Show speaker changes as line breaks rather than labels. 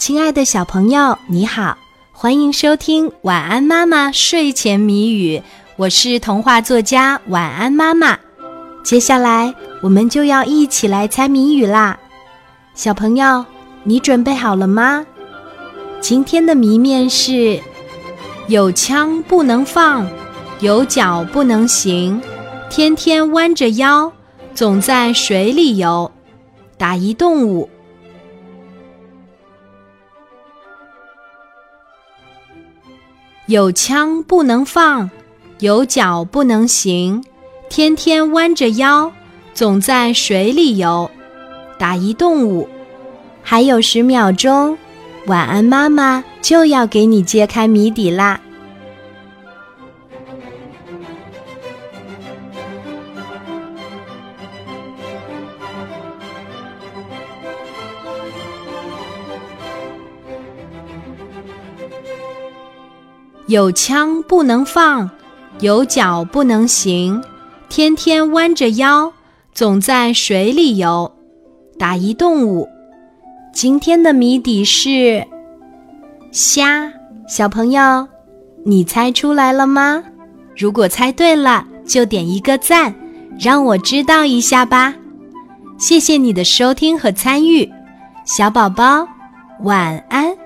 亲爱的小朋友，你好，欢迎收听《晚安妈妈睡前谜语》，我是童话作家晚安妈妈。接下来我们就要一起来猜谜语啦，小朋友，你准备好了吗？今天的谜面是：有枪不能放，有脚不能行，天天弯着腰，总在水里游。打一动物。有枪不能放，有脚不能行，天天弯着腰，总在水里游。打一动物，还有十秒钟，晚安妈妈就要给你揭开谜底啦。有枪不能放，有脚不能行，天天弯着腰，总在水里游。打一动物，今天的谜底是虾。小朋友，你猜出来了吗？如果猜对了，就点一个赞，让我知道一下吧。谢谢你的收听和参与，小宝宝，晚安。